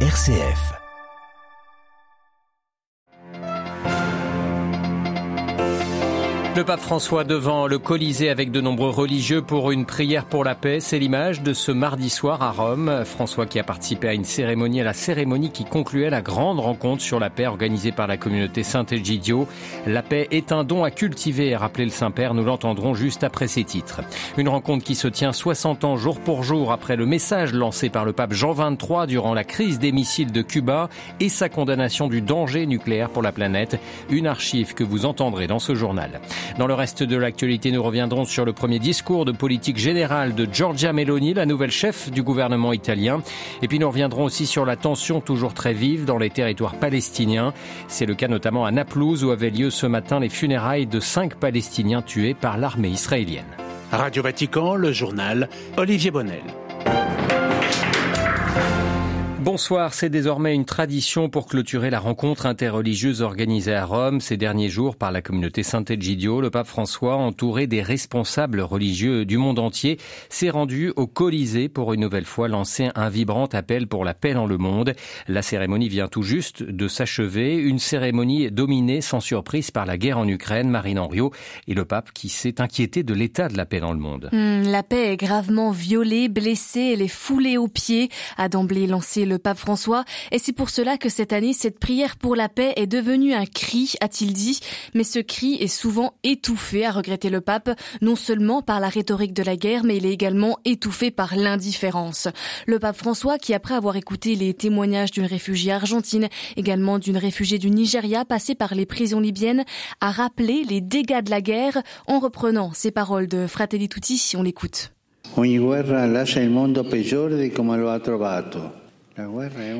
RCF. Le pape François devant le Colisée avec de nombreux religieux pour une prière pour la paix. C'est l'image de ce mardi soir à Rome. François qui a participé à une cérémonie, à la cérémonie qui concluait la grande rencontre sur la paix organisée par la communauté Saint-Egidio. La paix est un don à cultiver, a rappelé le Saint-Père. Nous l'entendrons juste après ces titres. Une rencontre qui se tient 60 ans jour pour jour après le message lancé par le pape Jean XXIII durant la crise des missiles de Cuba et sa condamnation du danger nucléaire pour la planète. Une archive que vous entendrez dans ce journal. Dans le reste de l'actualité, nous reviendrons sur le premier discours de politique générale de Giorgia Meloni, la nouvelle chef du gouvernement italien. Et puis nous reviendrons aussi sur la tension toujours très vive dans les territoires palestiniens. C'est le cas notamment à Naplouse où avaient lieu ce matin les funérailles de cinq Palestiniens tués par l'armée israélienne. Radio Vatican, le journal Olivier Bonnel. Bonsoir, c'est désormais une tradition pour clôturer la rencontre interreligieuse organisée à Rome ces derniers jours par la communauté Saint-Egidio. Le pape François, entouré des responsables religieux du monde entier, s'est rendu au Colisée pour une nouvelle fois lancer un vibrant appel pour la paix dans le monde. La cérémonie vient tout juste de s'achever, une cérémonie dominée sans surprise par la guerre en Ukraine, Marine Henriot, et le pape qui s'est inquiété de l'état de la paix dans le monde. Hmm, la paix est gravement violée, blessée, elle est foulée aux pieds, a d'emblée lancé pape François. Et c'est pour cela que cette année, cette prière pour la paix est devenue un cri, a-t-il dit. Mais ce cri est souvent étouffé, a regretté le pape, non seulement par la rhétorique de la guerre, mais il est également étouffé par l'indifférence. Le pape François, qui après avoir écouté les témoignages d'une réfugiée argentine, également d'une réfugiée du Nigeria passée par les prisons libyennes, a rappelé les dégâts de la guerre en reprenant ces paroles de Fratelli Tutti. On l'écoute. Ogni guerra lascia il mondo peggiore di come lo ha trovato.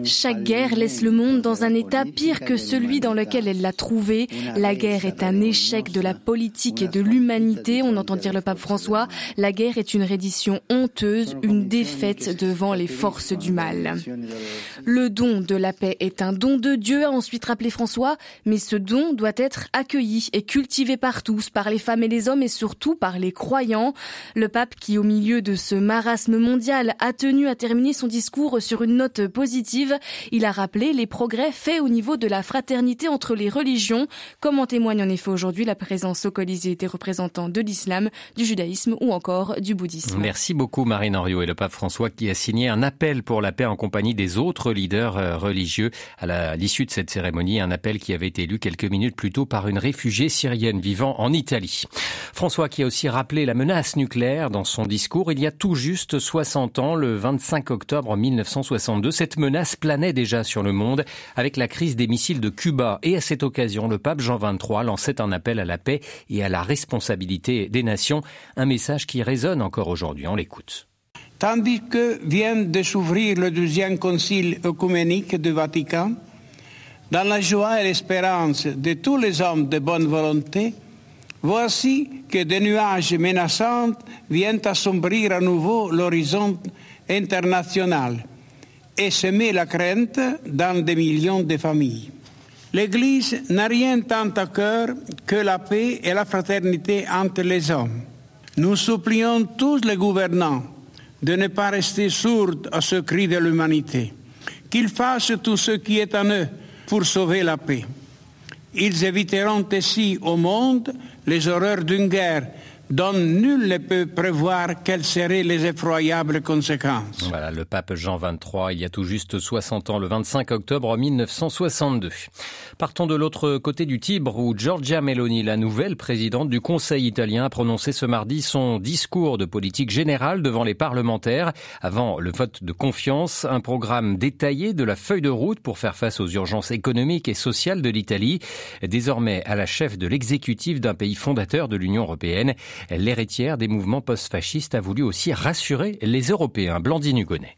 Chaque guerre laisse le monde dans un état pire que celui dans lequel elle l'a trouvé. La guerre est un échec de la politique et de l'humanité, on entend dire le pape François. La guerre est une reddition honteuse, une défaite devant les forces du mal. Le don de la paix est un don de Dieu, a ensuite rappelé François, mais ce don doit être accueilli et cultivé par tous, par les femmes et les hommes et surtout par les croyants. Le pape qui, au milieu de ce marasme mondial, a tenu à terminer son discours sur une note positive. Il a rappelé les progrès faits au niveau de la fraternité entre les religions, comme en témoigne en effet aujourd'hui la présence au Colisée des représentants de l'islam, du judaïsme ou encore du bouddhisme. Merci beaucoup Marine Henriot et le pape François qui a signé un appel pour la paix en compagnie des autres leaders euh, religieux à l'issue de cette cérémonie, un appel qui avait été lu quelques minutes plus tôt par une réfugiée syrienne vivant en Italie. François qui a aussi rappelé la menace nucléaire dans son discours il y a tout juste 60 ans, le 25 octobre 1962 cette menace planait déjà sur le monde avec la crise des missiles de Cuba. Et à cette occasion, le pape Jean XXIII lançait un appel à la paix et à la responsabilité des nations, un message qui résonne encore aujourd'hui. On l'écoute. Tandis que vient de s'ouvrir le deuxième concile œcuménique du Vatican, dans la joie et l'espérance de tous les hommes de bonne volonté, voici que des nuages menaçants viennent assombrir à nouveau l'horizon international et semer la crainte dans des millions de familles. L'Église n'a rien tant à cœur que la paix et la fraternité entre les hommes. Nous supplions tous les gouvernants de ne pas rester sourds à ce cri de l'humanité, qu'ils fassent tout ce qui est en eux pour sauver la paix. Ils éviteront ainsi au monde les horreurs d'une guerre dont nul ne peut prévoir quelles seraient les effroyables conséquences. Voilà, le pape Jean XXIII, il y a tout juste 60 ans, le 25 octobre 1962. Partons de l'autre côté du Tibre, où Giorgia Meloni, la nouvelle présidente du Conseil italien, a prononcé ce mardi son discours de politique générale devant les parlementaires, avant le vote de confiance, un programme détaillé de la feuille de route pour faire face aux urgences économiques et sociales de l'Italie, désormais à la chef de l'exécutif d'un pays fondateur de l'Union européenne. L'héritière des mouvements post-fascistes a voulu aussi rassurer les Européens. Blandine Hugonnet.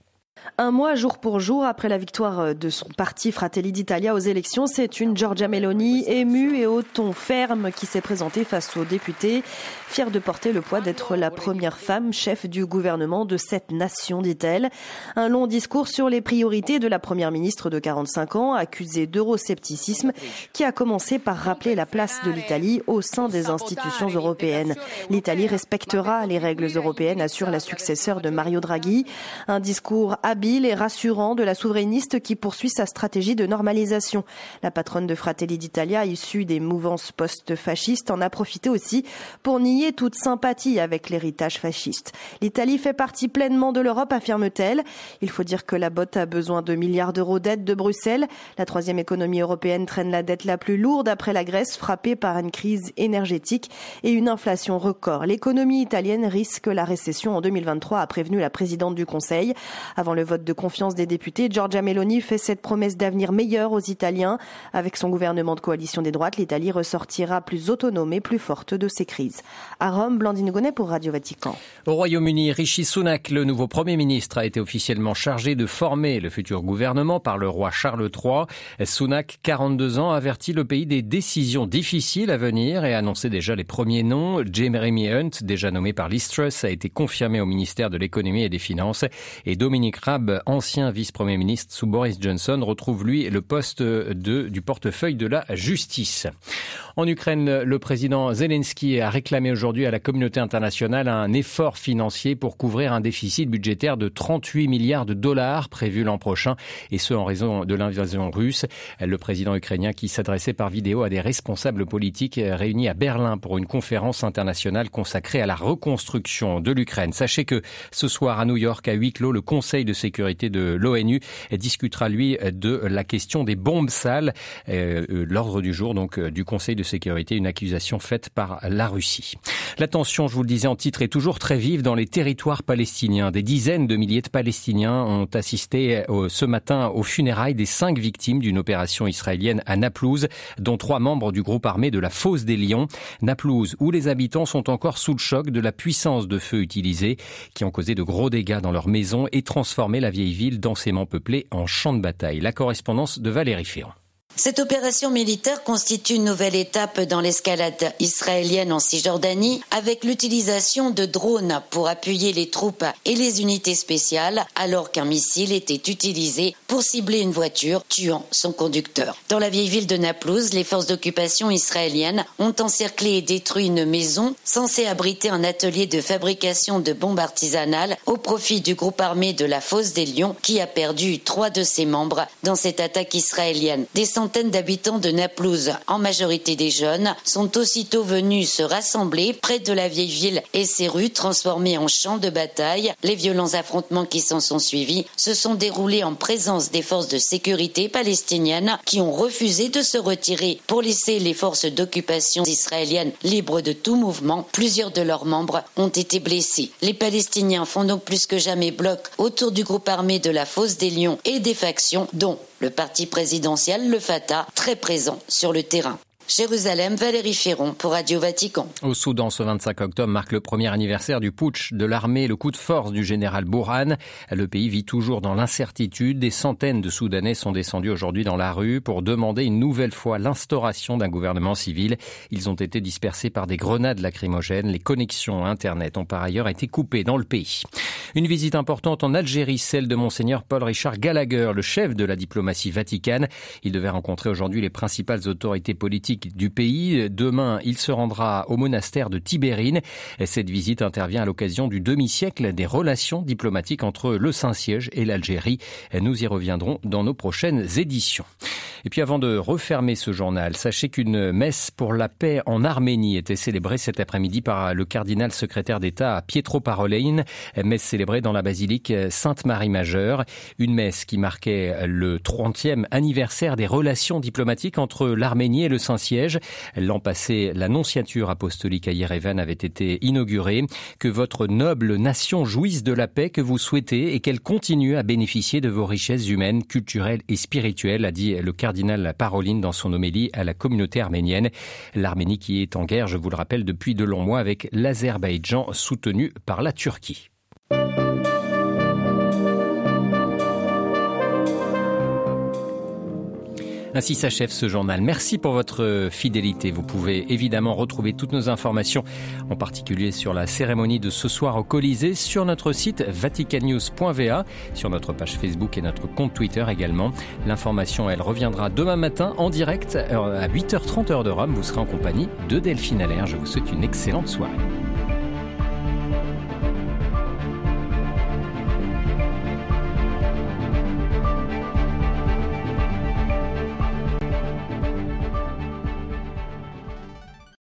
Un mois jour pour jour après la victoire euh, de son parti Fratelli d'Italia aux élections, c'est une Giorgia Meloni émue et au ton ferme qui s'est présentée face aux députés, fière de porter le poids d'être la première femme chef du gouvernement de cette nation, dit-elle. Un long discours sur les priorités de la première ministre de 45 ans, accusée d'euroscepticisme, qui a commencé par rappeler la place de l'Italie au sein des institutions européennes. L'Italie respectera les règles européennes, assure la successeur de Mario Draghi. Un discours habile et rassurant de la souverainiste qui poursuit sa stratégie de normalisation. La patronne de Fratelli d'Italia, issue des mouvances post-fascistes, en a profité aussi pour nier toute sympathie avec l'héritage fasciste. L'Italie fait partie pleinement de l'Europe, affirme-t-elle. Il faut dire que la botte a besoin de milliards d'euros d'aide de Bruxelles. La troisième économie européenne traîne la dette la plus lourde après la Grèce, frappée par une crise énergétique et une inflation record. L'économie italienne risque la récession en 2023, a prévenu la présidente du Conseil. Avant le vote de confiance des députés, Giorgia Meloni fait cette promesse d'avenir meilleur aux Italiens. Avec son gouvernement de coalition des droites, l'Italie ressortira plus autonome et plus forte de ces crises. À Rome, Blandine Gonnet pour Radio Vatican. Au Royaume-Uni, Rishi Sunak, le nouveau Premier ministre, a été officiellement chargé de former le futur gouvernement par le roi Charles III. Sunak, 42 ans, avertit le pays des décisions difficiles à venir et a annoncé déjà les premiers noms. Jeremy Hunt, déjà nommé par Listrus, a été confirmé au ministère de l'économie et des finances. Et Dominique Ancien vice-premier ministre sous Boris Johnson, retrouve lui le poste de, du portefeuille de la justice. En Ukraine, le président Zelensky a réclamé aujourd'hui à la communauté internationale un effort financier pour couvrir un déficit budgétaire de 38 milliards de dollars prévu l'an prochain, et ce en raison de l'invasion russe. Le président ukrainien qui s'adressait par vidéo à des responsables politiques réunis à Berlin pour une conférence internationale consacrée à la reconstruction de l'Ukraine. Sachez que ce soir à New York, à huis clos, le Conseil de sécurité de l'ONU discutera lui de la question des bombes sales. Euh, l'ordre du jour donc du Conseil de sécurité, une accusation faite par la Russie. La tension, je vous le disais en titre, est toujours très vive dans les territoires palestiniens. Des dizaines de milliers de Palestiniens ont assisté euh, ce matin aux funérailles des cinq victimes d'une opération israélienne à Naplouse, dont trois membres du groupe armé de la Fosse des Lions. Naplouse, où les habitants sont encore sous le choc de la puissance de feu utilisée, qui ont causé de gros dégâts dans leurs maisons et transformé la vieille ville densément peuplée en champ de bataille. La correspondance de Valérie Ferrand. Cette opération militaire constitue une nouvelle étape dans l'escalade israélienne en Cisjordanie avec l'utilisation de drones pour appuyer les troupes et les unités spéciales alors qu'un missile était utilisé pour cibler une voiture tuant son conducteur. Dans la vieille ville de Naplouse, les forces d'occupation israéliennes ont encerclé et détruit une maison censée abriter un atelier de fabrication de bombes artisanales au profit du groupe armé de la Fosse des Lions qui a perdu trois de ses membres dans cette attaque israélienne. Des centaines d'habitants de Naplouse, en majorité des jeunes, sont aussitôt venus se rassembler près de la vieille ville et ses rues transformées en champs de bataille. Les violents affrontements qui s'en sont suivis se sont déroulés en présence des forces de sécurité palestiniennes qui ont refusé de se retirer pour laisser les forces d'occupation israéliennes libres de tout mouvement. Plusieurs de leurs membres ont été blessés. Les Palestiniens font donc plus que jamais bloc autour du groupe armé de la Fosse des Lions et des factions dont le parti présidentiel, le Fatah, très présent sur le terrain. Jérusalem, Valérie Ferron pour Radio Vatican. Au Soudan, ce 25 octobre marque le premier anniversaire du putsch de l'armée, le coup de force du général Bourhan. Le pays vit toujours dans l'incertitude. Des centaines de Soudanais sont descendus aujourd'hui dans la rue pour demander une nouvelle fois l'instauration d'un gouvernement civil. Ils ont été dispersés par des grenades lacrymogènes. Les connexions Internet ont par ailleurs été coupées dans le pays. Une visite importante en Algérie, celle de Monseigneur Paul Richard Gallagher, le chef de la diplomatie vaticane. Il devait rencontrer aujourd'hui les principales autorités politiques du pays. Demain, il se rendra au monastère de Tibérine. Cette visite intervient à l'occasion du demi-siècle des relations diplomatiques entre le Saint-Siège et l'Algérie. Nous y reviendrons dans nos prochaines éditions. Et puis avant de refermer ce journal, sachez qu'une messe pour la paix en Arménie était célébrée cet après-midi par le cardinal secrétaire d'État Pietro Parolin, messe célébrée dans la basilique Sainte-Marie Majeure, une messe qui marquait le 30e anniversaire des relations diplomatiques entre l'Arménie et le Saint-Siège. L'an passé, l'annonciature apostolique à Yerevan avait été inaugurée. Que votre noble nation jouisse de la paix que vous souhaitez et qu'elle continue à bénéficier de vos richesses humaines, culturelles et spirituelles, a dit le cardinal Paroline dans son homélie à la communauté arménienne. L'Arménie qui est en guerre, je vous le rappelle, depuis de longs mois avec l'Azerbaïdjan soutenu par la Turquie. Ainsi s'achève ce journal. Merci pour votre fidélité. Vous pouvez évidemment retrouver toutes nos informations, en particulier sur la cérémonie de ce soir au Colisée, sur notre site vaticannews.va, sur notre page Facebook et notre compte Twitter également. L'information, elle reviendra demain matin en direct à 8h30 heure de Rome. Vous serez en compagnie de Delphine Allaire. Je vous souhaite une excellente soirée.